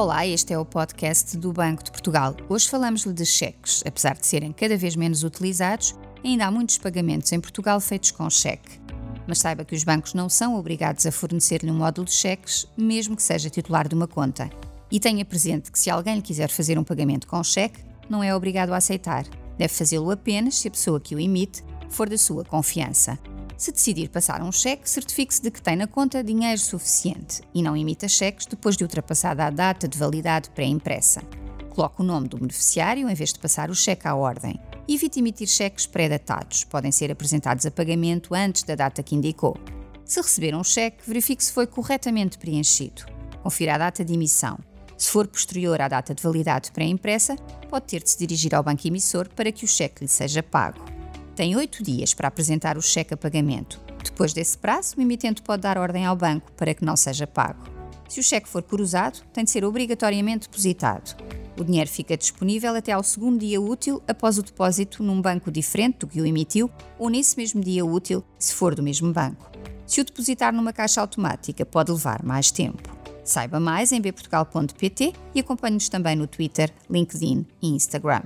Olá, este é o podcast do Banco de Portugal. Hoje falamos-lhe de cheques. Apesar de serem cada vez menos utilizados, ainda há muitos pagamentos em Portugal feitos com cheque. Mas saiba que os bancos não são obrigados a fornecer-lhe um módulo de cheques, mesmo que seja titular de uma conta. E tenha presente que se alguém lhe quiser fazer um pagamento com cheque, não é obrigado a aceitar. Deve fazê-lo apenas se a pessoa que o emite for da sua confiança. Se decidir passar um cheque, certifique-se de que tem na conta dinheiro suficiente e não emita cheques depois de ultrapassada a data de validade pré-impressa. Coloque o nome do beneficiário em vez de passar o cheque à ordem. Evite emitir cheques pré-datados, podem ser apresentados a pagamento antes da data que indicou. Se receber um cheque, verifique se foi corretamente preenchido. Confira a data de emissão. Se for posterior à data de validade pré-impressa, pode ter de se dirigir ao banco emissor para que o cheque lhe seja pago tem oito dias para apresentar o cheque a pagamento. Depois desse prazo, o emitente pode dar ordem ao banco para que não seja pago. Se o cheque for cruzado, tem de ser obrigatoriamente depositado. O dinheiro fica disponível até ao segundo dia útil após o depósito num banco diferente do que o emitiu ou nesse mesmo dia útil, se for do mesmo banco. Se o depositar numa caixa automática, pode levar mais tempo. Saiba mais em bportugal.pt e acompanhe-nos também no Twitter, LinkedIn e Instagram.